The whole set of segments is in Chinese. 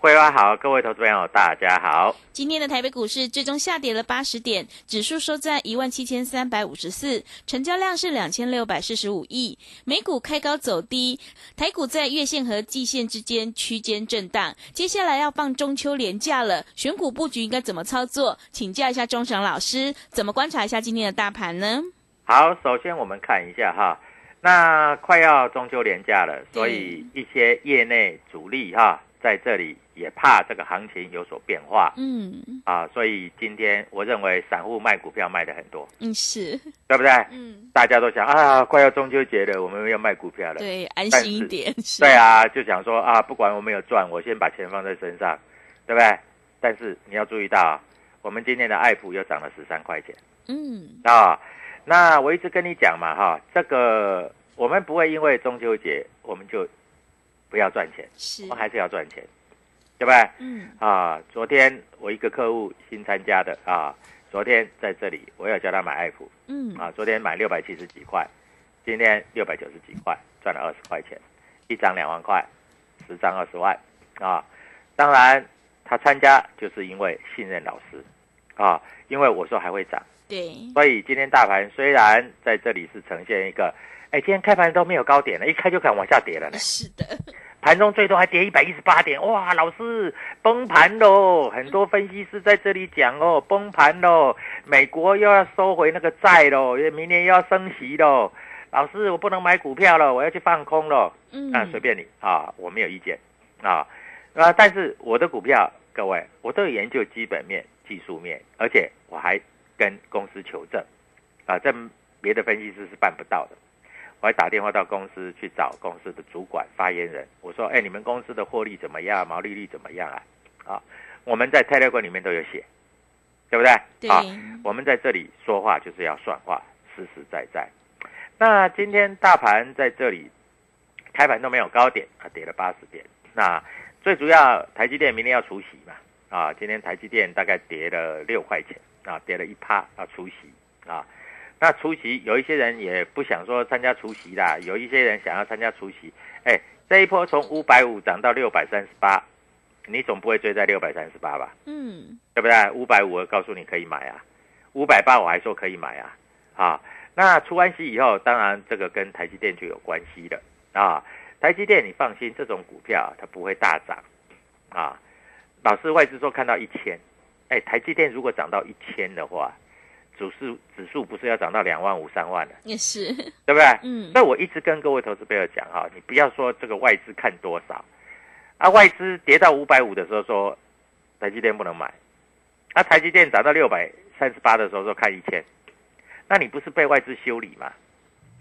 慧花好，各位投资朋友大家好。今天的台北股市最终下跌了八十点，指数收在一万七千三百五十四，成交量是两千六百四十五亿。美股开高走低，台股在月线和季线之间区间震荡。接下来要放中秋连假了，选股布局应该怎么操作？请教一下钟祥老师，怎么观察一下今天的大盘呢？好，首先我们看一下哈，那快要中秋连假了，所以一些业内主力哈在这里也怕这个行情有所变化，嗯啊，所以今天我认为散户卖股票卖的很多，嗯是，对不对？嗯大家都想啊，快要中秋节了，我们要卖股票了。对，安心一点。是对，啊，就想说啊，不管我没有赚，我先把钱放在身上，对不对？但是你要注意到，我们今天的爱普又涨了十三块钱嗯啊。那我一直跟你讲嘛，哈，这个我们不会因为中秋节我们就不要赚钱，是我们还是要赚钱，对不对？嗯。啊，昨天我一个客户新参加的啊，昨天在这里我有叫他买爱普嗯。啊，昨天买六百七十几块，今天六百九十几块，赚了二十块钱，一张两万块，十张二十万啊。当然，他参加就是因为信任老师啊，因为我说还会涨，对。所以今天大盘虽然在这里是呈现一个，哎，今天开盘都没有高点了，一开就敢往下跌了呢。是的盘中最多还跌一百一十八点，哇，老师崩盘喽！很多分析师在这里讲哦，崩盘喽，美国又要收回那个债喽，明年又要升息喽。老师，我不能买股票了，我要去放空了。嗯啊，随便你啊，我没有意见啊。啊，但是我的股票，各位，我都有研究基本面、技术面，而且我还跟公司求证啊，这别的分析师是办不到的。我还打电话到公司去找公司的主管、发言人，我说：“哎，你们公司的获利怎么样？毛利率怎么样啊？”啊，我们在 Telegram 里面都有写，对不对？对啊，我们在这里说话就是要算话，实实在在。那今天大盘在这里开盘都没有高点啊，跌了八十点。那最主要，台积电明天要除息嘛？啊，今天台积电大概跌了六块钱啊，跌了一趴要，除息啊。那除夕有一些人也不想说参加除夕啦，有一些人想要参加除夕。哎，这一波从五百五涨到六百三十八，你总不会追在六百三十八吧？嗯对不对？五百五我告诉你可以买啊，五百八我还说可以买啊，啊，那除完息以后，当然这个跟台积电就有关系了啊。台积电你放心，这种股票它不会大涨啊。老师外资说看到一千，哎，台积电如果涨到一千的话，指数指数不是要涨到两万五三万的，也是 对不对？嗯所以我一直跟各位投资朋友讲哈，你不要说这个外资看多少，啊，外资跌到五百五的时候说台积电不能买，啊，台积电涨到六百三十八的时候说看一千，那你不是被外资修理吗？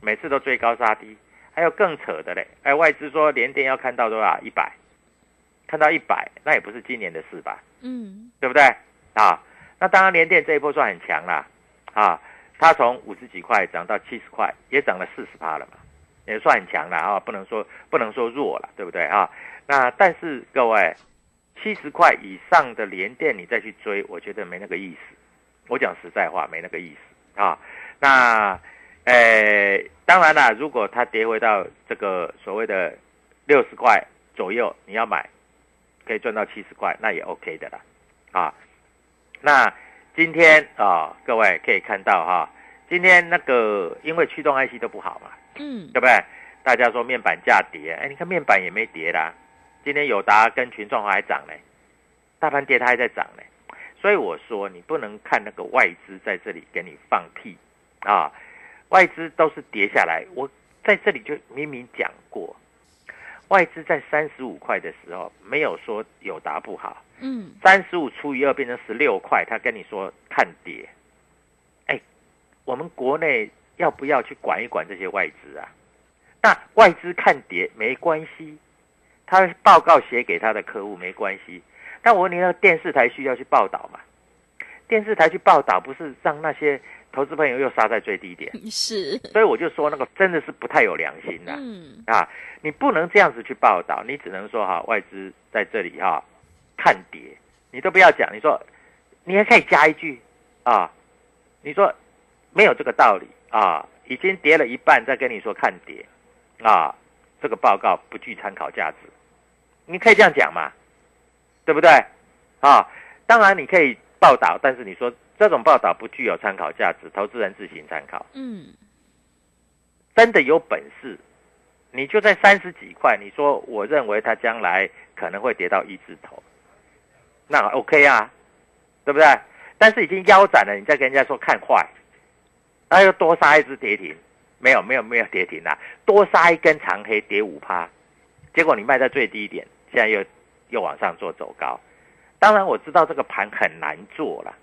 每次都追高杀低，还有更扯的嘞！哎，外资说连电要看到多少？一百，看到一百，那也不是今年的事吧？嗯，对不对？啊，那当然连电这一波算很强啦，啊，它从五十几块涨到七十块，也涨了四十趴了嘛，也算很强了啊，不能说不能说弱了，对不对啊？那但是各位，七十块以上的连电你再去追，我觉得没那个意思。我讲实在话，没那个意思啊。那，呃，当然啦，如果它跌回到这个所谓的六十块左右，你要买，可以赚到七十块，那也 OK 的啦。啊，那今天啊，各位可以看到哈，今天那个因为驱动 IC 都不好嘛，嗯，对不对？大家说面板价跌，哎，你看面板也没跌啦。今天友达跟群众还涨呢，大盘跌它还在涨呢，所以我说你不能看那个外资在这里给你放屁啊，外资都是跌下来。我在这里就明明讲过，外资在三十五块的时候没有说有答不好，嗯，三十五除以二变成十六块，他跟你说看跌，哎，我们国内要不要去管一管这些外资啊？那外资看跌没关系。他报告写给他的客户没关系，但我问你，那个电视台需要去报道嘛？电视台去报道，不是让那些投资朋友又杀在最低点？是，所以我就说那个真的是不太有良心的、嗯，啊！你不能这样子去报道，你只能说哈，外资在这里哈看跌，你都不要讲，你说你还可以加一句啊，你说没有这个道理啊，已经跌了一半，再跟你说看跌啊，这个报告不具参考价值。你可以这样讲嘛，对不对？啊，当然你可以报道，但是你说这种报道不具有参考价值，投资人自行参考。嗯，真的有本事，你就在三十几块，你说我认为它将来可能会跌到一字头，那 OK 啊，对不对？但是已经腰斩了，你再跟人家说看坏，那又多杀一只跌停，没有没有没有跌停啦，多杀一根长黑跌五趴，结果你卖在最低点，现在又又往上做走高。当然我知道这个盘很难做了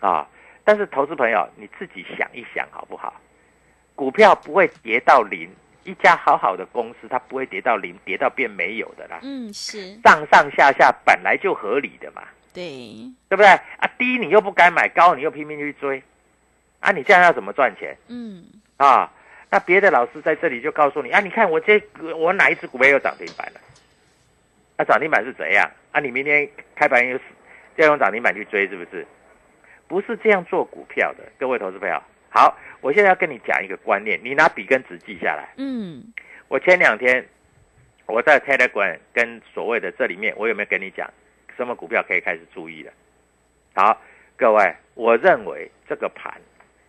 啊，但是投资朋友你自己想一想好不好？股票不会跌到零，一家好好的公司它不会跌到零，跌到变没有的啦。嗯，是上上下下本来就合理的嘛，对，对不对？啊，低你又不敢买，高你又拼命去追，啊，你这样要怎么赚钱嗯，啊？那别的老师在这里就告诉你啊，你看我这我哪一只股票又涨停板了？那、涨停板是怎样啊？你明天开盘又要用涨停板去追，是不是？不是这样做股票的，各位投资朋友。好，我现在要跟你讲一个观念，你拿笔跟纸记下来。嗯，我前两天我在 Telegram 跟所谓的这里面，我有没有跟你讲什么股票可以开始注意了？好，各位，我认为这个盘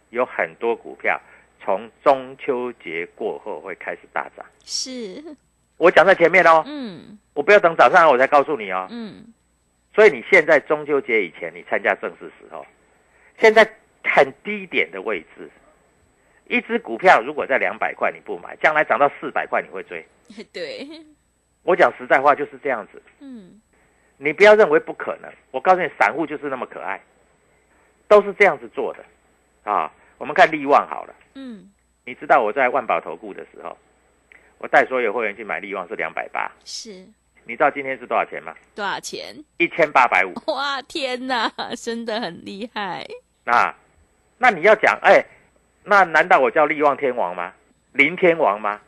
有很多股票从中秋节过后会开始大涨。是，我讲在前面哦，嗯我不要等早上我才告诉你哦。嗯，所以你现在中秋节以前你参加正式时候，现在很低点的位置，一只股票如果在两百块你不买，将来涨到四百块你会追。对，我讲实在话就是这样子，嗯你不要认为不可能。我告诉你，散户就是那么可爱，都是这样子做的啊。我们看利旺好了，嗯，你知道我在万宝投顾的时候，我带所有会员去买利旺是两百八，是你知道今天是多少钱吗？多少钱？一千八百五。哇，天哪，真的很厉害。那，那你要讲，哎，那难道我叫利旺天王吗？林天王吗？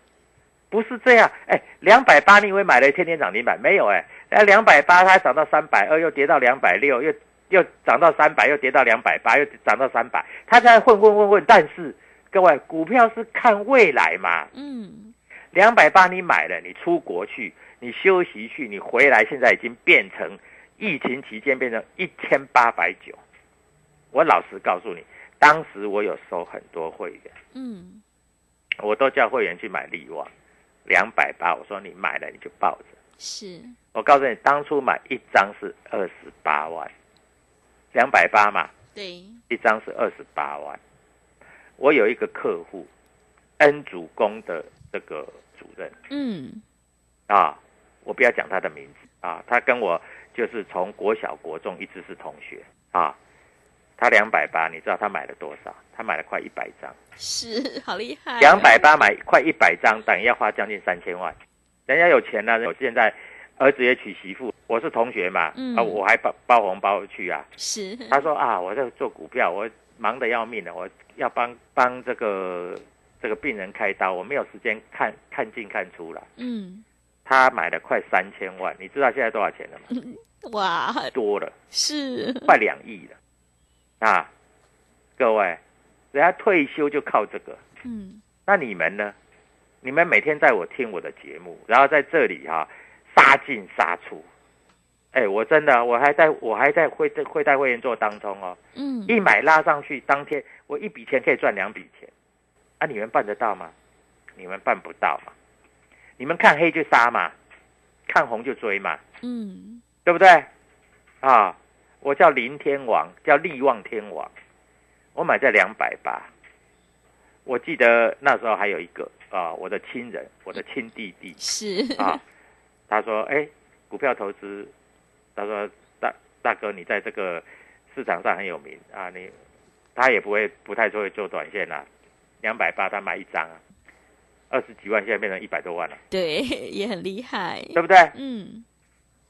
不是这样，哎，两百八你以为买了天天涨停板没有？哎，哎，两百八它涨到三百二，又跌到两百六，又又涨到三百，又跌到两百八，又涨到三百，它在混混混混。但是各位，股票是看未来嘛，嗯，两百八你买了，你出国去，你休息去，你回来，现在已经变成疫情期间变成一千八百九。我老实告诉你，当时我有收很多会员，嗯，我都叫会员去买利旺，两百八，我说你买了你就抱着。是，我告诉你，当初买一张是二十八万，两百八嘛，对，一张是二十八万。我有一个客户，恩主公的这个主任嗯啊，我不要讲他的名字啊，他跟我就是从国小国中一直是同学啊。他两百八，你知道他买了多少？他买了快一百张，是好厉害，两百八买快一百张，等于要花将近三千万。人家有钱呢，我现在儿子也娶媳妇，我是同学嘛，嗯啊，我还包包红包去啊。是他说啊，我在做股票，我忙得要命了，我要帮帮这个这个病人开刀，我没有时间看看进看出了。嗯他买了快三千万，你知道现在多少钱了吗？哇多了，是快两亿了啊！各位，人家退休就靠这个，嗯那你们呢？你们每天在我听我的节目，然后在这里哈、杀进杀出。哎，我真的，我还在我还在会会带会员做当中哦，嗯一买拉上去，当天我一笔钱可以赚两笔钱，啊，你们办得到吗？你们办不到嘛？你们看黑就杀嘛，看红就追嘛，嗯对不对？啊，我叫林天王，叫力旺天王，我买在两百八。我记得那时候还有一个啊，我的亲人，我的亲弟弟是啊，他说：“哎，股票投资，他说大大哥，你在这个市场上很有名啊，你他也不会不太会做短线啦、两百八他买一张啊，二十几万现在变成一百多万了，对 也很厉害，对不对？嗯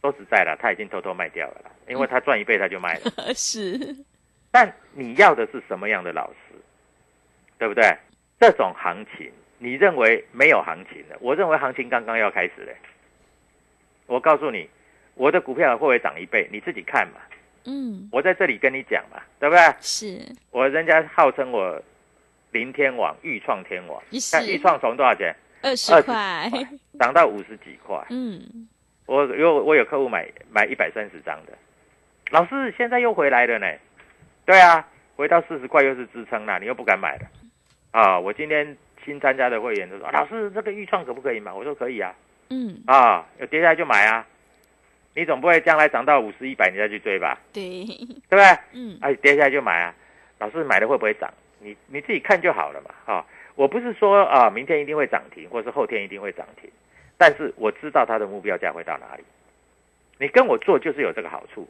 说实在了，他已经偷偷卖掉了啦，因为他赚一倍他就卖了。是但你要的是什么样的老师，对不对？这种行情，你认为没有行情的？我认为行情刚刚要开始嘞。我告诉你，我的股票会不会涨一倍？你自己看嘛。嗯我在这里跟你讲嘛，对不对？是我人家号称我林天王、豫创天王，是看豫创从多少钱二十20块，涨到五十几块。嗯我有我有客户买买一百三十张的，老师现在又回来了呢。对啊，回到四十块又是支撑了，你又不敢买了啊！我今天新参加的会员就说，老师这个预创可不可以买？我说可以啊，嗯啊，有跌下来就买啊。你总不会将来涨到五十、一百你再去追吧？对对不对？嗯哎，跌下来就买啊。老师买了会不会涨？你你自己看就好了嘛。啊，我不是说啊，明天一定会涨停，或是后天一定会涨停，但是我知道它的目标价会到哪里。你跟我做就是有这个好处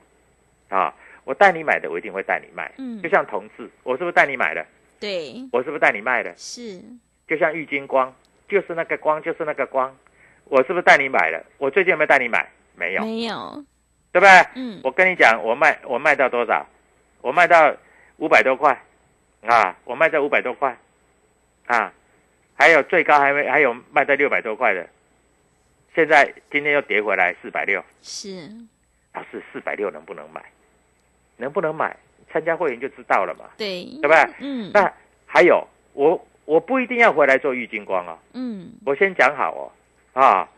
啊。我带你买的，我一定会带你卖。嗯就像同志，我是不是带你买的？对我是不是带你卖的？是就像玉金光，就是那个光，就是那个光，我是不是带你买的？我最近有没有带你买？没有，没有对不对？嗯我跟你讲，我卖我卖到多少？我卖到五百多块啊！我卖在五百多块啊！还有最高还没还有卖在六百多块的，现在今天又跌回来四百六。是老师，四百六能不能买？能不能买？参加会员就知道了嘛，对对不对？嗯那还有，我我不一定要回来做玉金光哦，嗯我先讲好哦啊。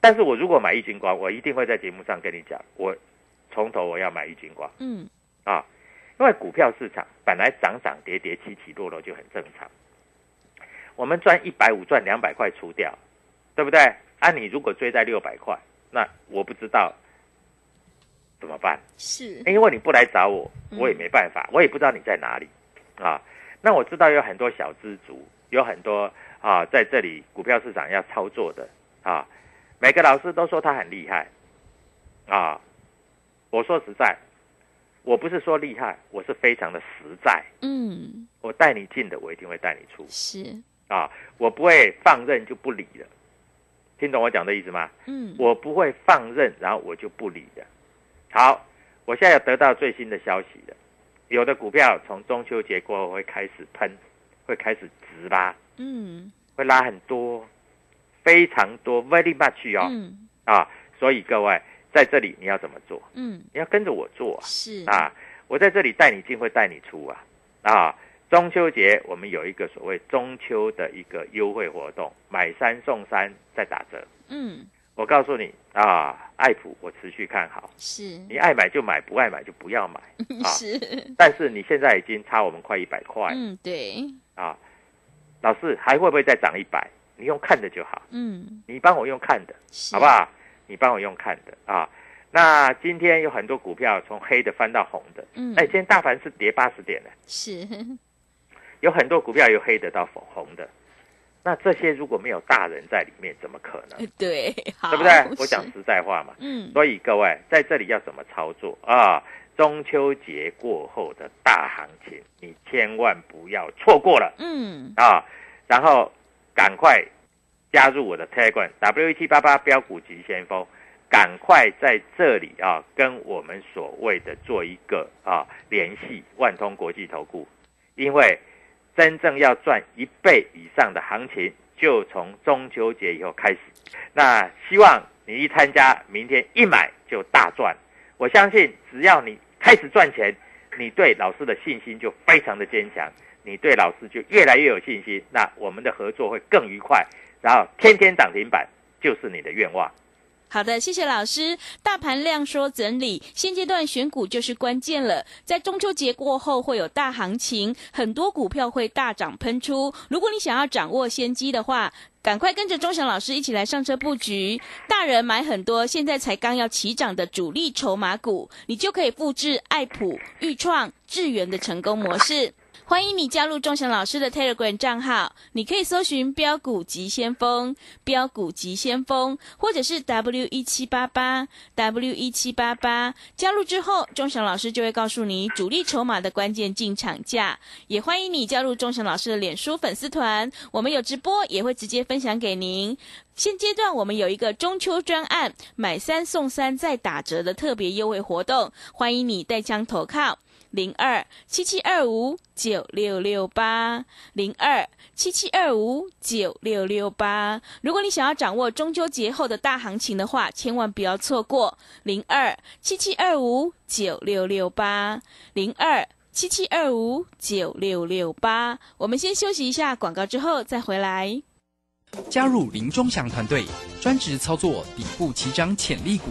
但是我如果买玉金光，我一定会在节目上跟你讲，我从头我要买玉金光。嗯啊，因为股票市场本来涨涨跌跌、起起落落就很正常。我们赚一百五、赚两百块除掉，对不对？啊，你如果追在六百块，那我不知道怎么办，是因为你不来找我，嗯我也没办法，我也不知道你在哪里啊。那我知道有很多小资族，有很多啊在这里股票市场要操作的啊，每个老师都说他很厉害啊。我说实在，我不是说厉害，我是非常的实在。嗯我带你进的，我一定会带你出是啊，我不会放任就不理的。听懂我讲的意思吗？嗯我不会放任，然后我就不理的。好，我现在有得到最新的消息了，有的股票从中秋节过后会开始喷，会开始直拉，嗯会拉很多，非常多，very much 哦、嗯啊！所以各位在这里你要怎么做？嗯你要跟着我做啊！是啊，我在这里带你进，会带你出啊！啊，中秋节我们有一个所谓中秋的一个优惠活动，买三送三再打折。嗯我告诉你啊，爱普我持续看好，是你爱买就买，不爱买就不要买啊。是但是你现在已经差我们快一百块嗯对啊，老师还会不会再涨一百？你用看的就好，嗯你帮我用看的，好不好？你帮我用看的啊。那今天有很多股票从黑的翻到红的，嗯哎，今天大盘是跌八十点的，是有很多股票由黑的到红的，那这些如果没有大人在里面，怎么可能？对好对不对？我是讲实在话嘛。嗯所以各位在这里要怎么操作啊？中秋节过后的大行情，你千万不要错过了嗯，啊！然后赶快加入我的 Telegram W E T 八八标股急先锋，赶快在这里啊，跟我们所谓的做一个啊联系，万通国际投顾，因为真正要赚一倍以上的行情，就从中秋节以后开始。那希望你一参加，明天一买就大赚。我相信，只要你开始赚钱，你对老师的信心就非常的坚强，你对老师就越来越有信心。那我们的合作会更愉快，然后天天涨停板就是你的愿望。好的，谢谢老师。大盘量缩整理，现阶段选股就是关键了。在中秋节过后会有大行情，很多股票会大涨喷出。如果你想要掌握先机的话，赶快跟着钟祥老师一起来上车布局。大人买很多，现在才刚要起涨的主力筹码股，你就可以复制爱普、豫创、智源的成功模式。欢迎你加入钟祥老师的 Telegram 账号，你可以搜寻“标股急先锋”、“标股急先锋”，或者是 W 一七八八 W 一七八八。加入之后，钟祥老师就会告诉你主力筹码的关键进场价。也欢迎你加入钟祥老师的脸书粉丝团，我们有直播，也会直接分享给您。现阶段我们有一个中秋专案，买三送三再打折的特别优惠活动，欢迎你带枪投靠。零二七七二五九六六八零二七七二五九六六八。如果你想要掌握中秋节后的大行情的话，千万不要错过零二七七二五九六六八零二七七二五九六六八。我们先休息一下广告，之后再回来。加入林中祥团队，专职操作底部起涨潜力股，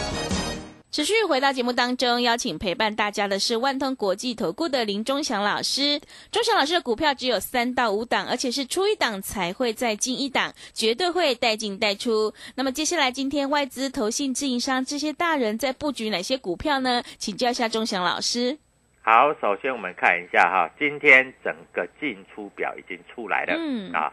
持续回到节目当中，邀请陪伴大家的是万通国际投顾的林忠祥老师。忠祥老师的股票只有三到五档，而且是出一档才会再进一档，绝对会带进带出。那么接下来今天外资、投信、自营商这些大人在布局哪些股票呢？请教一下忠祥老师。好，首先我们看一下哈，今天整个进出表已经出来了，嗯啊，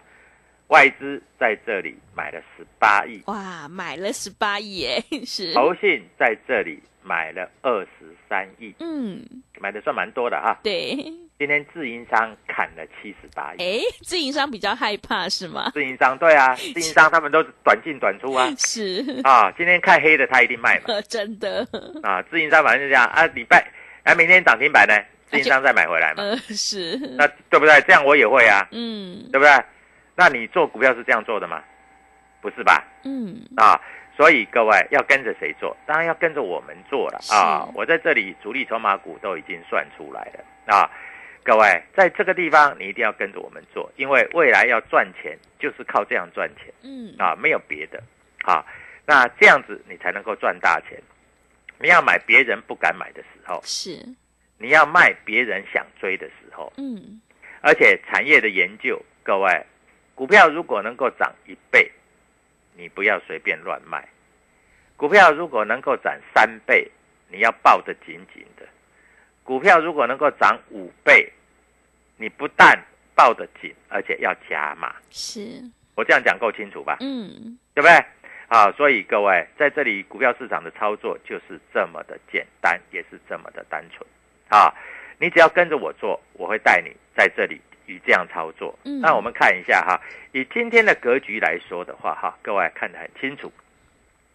外资在这里买了十八亿，哇，买了十八亿耶，是，投信在这里买了二十三亿，嗯，买的算蛮多的哈。对，今天自营商砍了七十八亿，哎，自营商比较害怕是吗？自营商对啊，自营商他们都是短进短出啊，是，啊，今天看黑的他一定卖嘛，真的，啊，自营商反正就这样啊，礼拜啊明天涨停板呢，自营商再买回来嘛，呃，是，那对不对？这样我也会啊，嗯。对不对？那你做股票是这样做的吗？不是吧？嗯，啊，所以各位要跟着谁做？当然要跟着我们做了啊！我在这里主力筹码股都已经算出来了啊！各位在这个地方你一定要跟着我们做，因为未来要赚钱就是靠这样赚钱嗯，啊，没有别的啊。那这样子你才能够赚大钱。你要买别人不敢买的时候，是，你要卖别人想追的时候，嗯，而且产业的研究，各位，股票如果能够涨一倍，你不要随便乱卖；股票如果能够涨三倍，你要抱得紧紧的；股票如果能够涨五倍，你不但抱得紧，而且要加码。是，我这样讲够清楚吧？嗯，对不对？啊，所以各位在这里股票市场的操作就是这么的简单，也是这么的单纯啊！你只要跟着我做，我会带你在这里与这样操作。嗯那我们看一下哈，以今天的格局来说的话，哈，各位看得很清楚。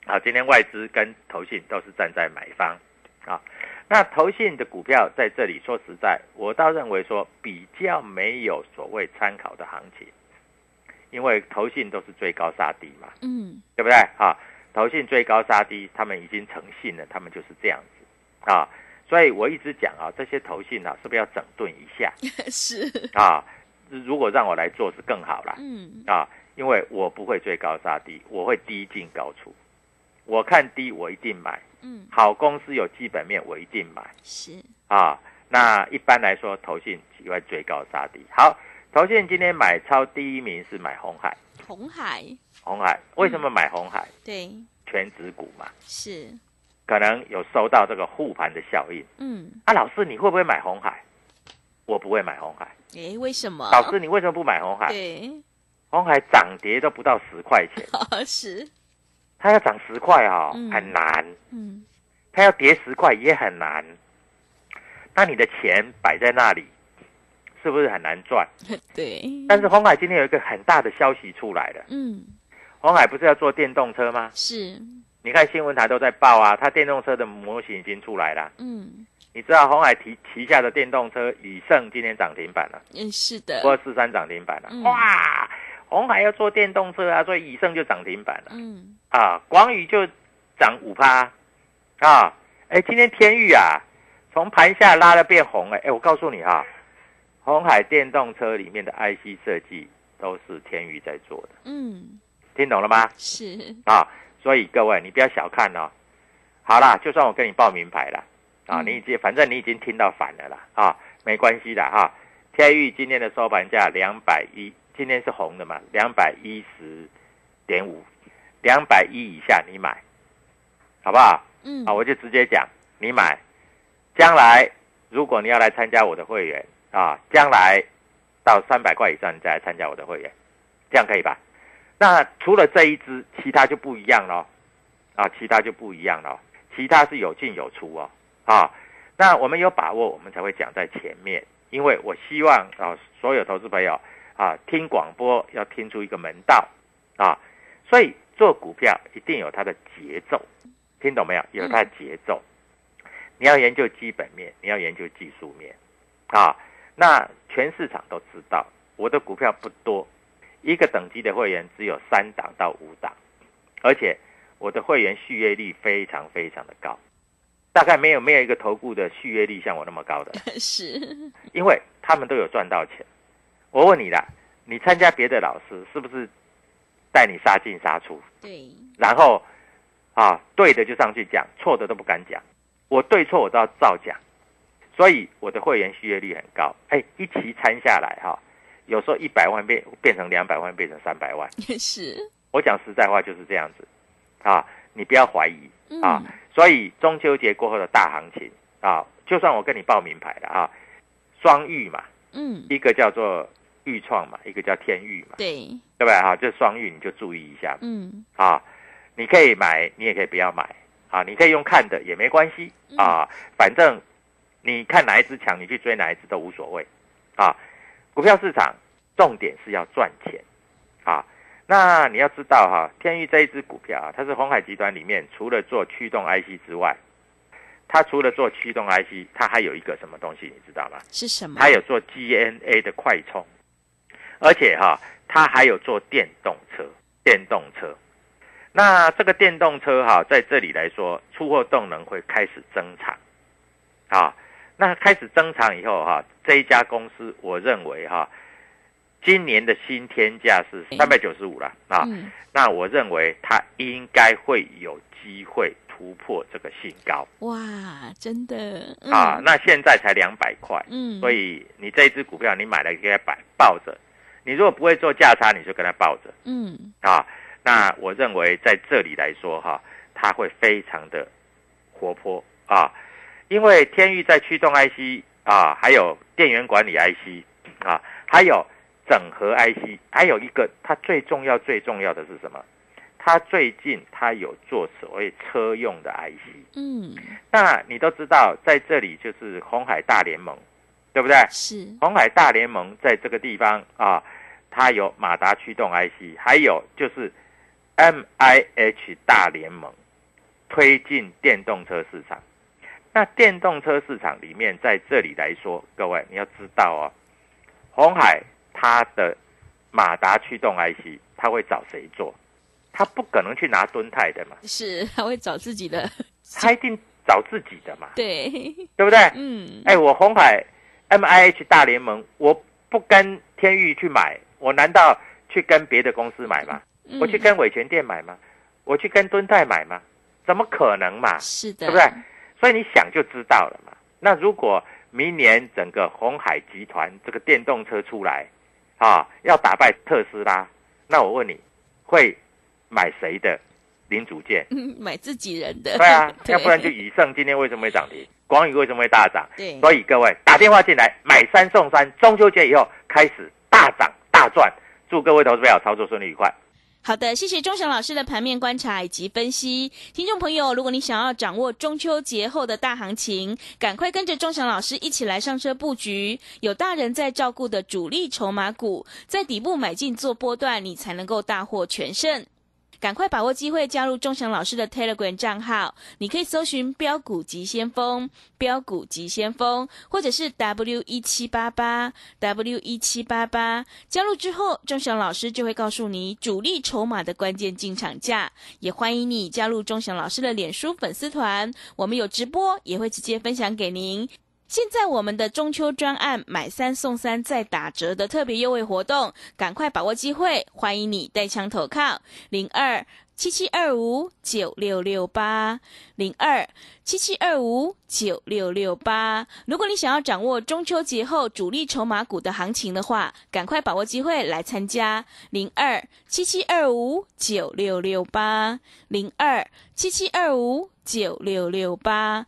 好，今天外资跟投信都是站在买方啊。那投信的股票在这里，说实在，我倒认为说比较没有所谓参考的行情，因为投信都是追高杀低嘛。嗯，对不对？啊，投信追高杀低，他们已经诚信了，他们就是这样子啊。所以我一直讲啊，这些投信啊，是不是要整顿一下？是，啊？如果让我来做是更好啦。嗯，啊，因为我不会追高杀低，我会低进高出。我看低我一定买，嗯，好公司有基本面我一定买。是，啊。那一般来说，投信喜欢追高杀低。好，投信今天买超第一名是买红海，红海，红海为什么买红海？对，全指股嘛，是，可能有收到这个护盘的效应。嗯，啊，老师你会不会买红海？我不会买红海。诶，为什么？老师你为什么不买红海？对，红海涨跌都不到十块钱，是，它要涨十块啊、嗯很难；嗯，它要跌十块也很难。那你的钱摆在那里，是不是很难赚？对，但是红海今天有一个很大的消息出来了，嗯，红海不是要做电动车吗？是，你看新闻台都在报啊，它电动车的模型已经出来了。嗯，你知道红海旗旗下的电动车以盛今天涨停板了，嗯，是的，波四三涨停板了。嗯。哇，红海要做电动车啊，所以以盛就涨停板了。嗯，啊，广宇就涨五趴。啊。哎，今天天域啊，从盘下拉了变红哎、哎，我告诉你哈、红海电动车里面的 IC 设计都是天域在做的，嗯，听懂了吗？是，啊，所以各位你不要小看哦。好啦，就算我跟你报名牌了啊，嗯你已经反正你已经听到反了啦啊，没关系的哈、天域今天的收盘价两百一，今天是红的嘛，两百一十点五，两百一以下你买，好不好？嗯，啊，我就直接讲，你买，将来如果你要来参加我的会员啊，将来到三百块以上你再来参加我的会员，这样可以吧？那除了这一支，其他就不一样了，啊，其他就不一样了，其他是有进有出哦，啊，那我们有把握，我们才会讲在前面，因为我希望啊，所有投资朋友啊，听广播要听出一个门道。啊，所以做股票一定有它的节奏，听懂没有？有它的节奏。你要研究基本面，你要研究技术面，啊，那全市场都知道，我的股票不多，一个等级的会员只有三档到五档，而且我的会员续约率非常非常的高，大概没有没有一个投顾的续约率像我那么高的，是，因为他们都有赚到钱。我问你啦，你参加别的老师是不是带你杀进杀出？对，然后啊，对的就上去讲，错的都不敢讲。我对错我都要照讲，所以我的会员续约率很高。哎，一期参下来哈、有时候一百万变变成两百万，变成三百万。是，我讲实在话就是这样子啊，你不要怀疑啊。嗯所以中秋节过后的大行情啊，就算我跟你报名牌了啊，双玉嘛，嗯，一个叫做玉创嘛，一个叫天域嘛，对，对不对哈？这双玉你就注意一下。嗯，啊，你可以买，你也可以不要买啊，你可以用看的也没关系啊，反正你看哪一只强，你去追哪一只都无所谓啊。股票市场重点是要赚钱啊。那你要知道哈、天域这一只股票啊，它是红海集团里面除了做驱动 IC 之外，它除了做驱动 IC，它还有一个什么东西你知道吗？是什么？它有做 GNA 的快充，而且哈、它还有做电动车，电动车。那这个电动车哈、在这里来说，出货动能会开始增长，啊，那开始增长以后哈、这一家公司我认为哈、今年的新天价是三百九十五了啊，嗯，那我认为它应该会有机会突破这个新高。哇，真的，嗯。啊。那现在才两百块，嗯，所以你这一只股票你买了给它摆抱着，你如果不会做价差，你就跟它抱着。嗯，啊。那我认为在这里来说哈、它会非常的活泼啊，因为天域在驱动 IC 啊，还有电源管理 IC 啊，还有整合 IC，还有一个它最重要最重要的是什么？它最近它有做所谓车用的 IC，嗯，那你都知道，在这里就是红海大联盟，对不对？是，红海大联盟在这个地方啊，它有马达驱动 IC，还有就是 MIH 大联盟推进电动车市场。那电动车市场里面，在这里来说，各位你要知道哦，红海它的马达驱动 IC，它会找谁做？它不可能去拿敦泰的嘛，是，他会找自己的，它一定找自己的嘛，对，对不对？嗯，哎，我红海 MIH 大联盟，我不跟天域去买，我难道去跟别的公司买吗？嗯我去跟伟全店买吗？我去跟敦泰买吗？怎么可能嘛？是的，对不对？所以你想就知道了嘛。那如果明年整个红海集团这个电动车出来，啊，要打败特斯拉，那我问你，会买谁的零组件？嗯，买自己人的。对啊，要不然就以盛今天为什么会涨停？广宇为什么会大涨？对所以各位打电话进来买三送三，中秋节以后开始大涨大赚，祝各位投资朋友操作顺利愉快。好的，谢谢钟祥老师的盘面观察以及分析。听众朋友，如果你想要掌握中秋节后的大行情，赶快跟着钟祥老师一起来上车布局，有大人在照顾的主力筹码股，在底部买进做波段，你才能够大获全胜。赶快把握机会，加入钟祥老师的 Telegram 账号，你可以搜寻“标股急先锋”、“标股急先锋”，或者是 W 一七八八 W 一七八八。加入之后，钟祥老师就会告诉你主力筹码的关键进场价。也欢迎你加入钟祥老师的脸书粉丝团，我们有直播，也会直接分享给您。现在我们的中秋专案买三送三再打折的特别优惠活动，赶快把握机会！欢迎你带枪投靠零二七七二五九六六八零二七七二五九六六八。如果你想要掌握中秋节后主力筹码股的行情的话，赶快把握机会来参加零二七七二五九六六八零二七七二五九六六八。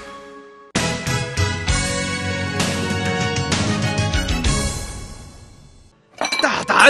tal?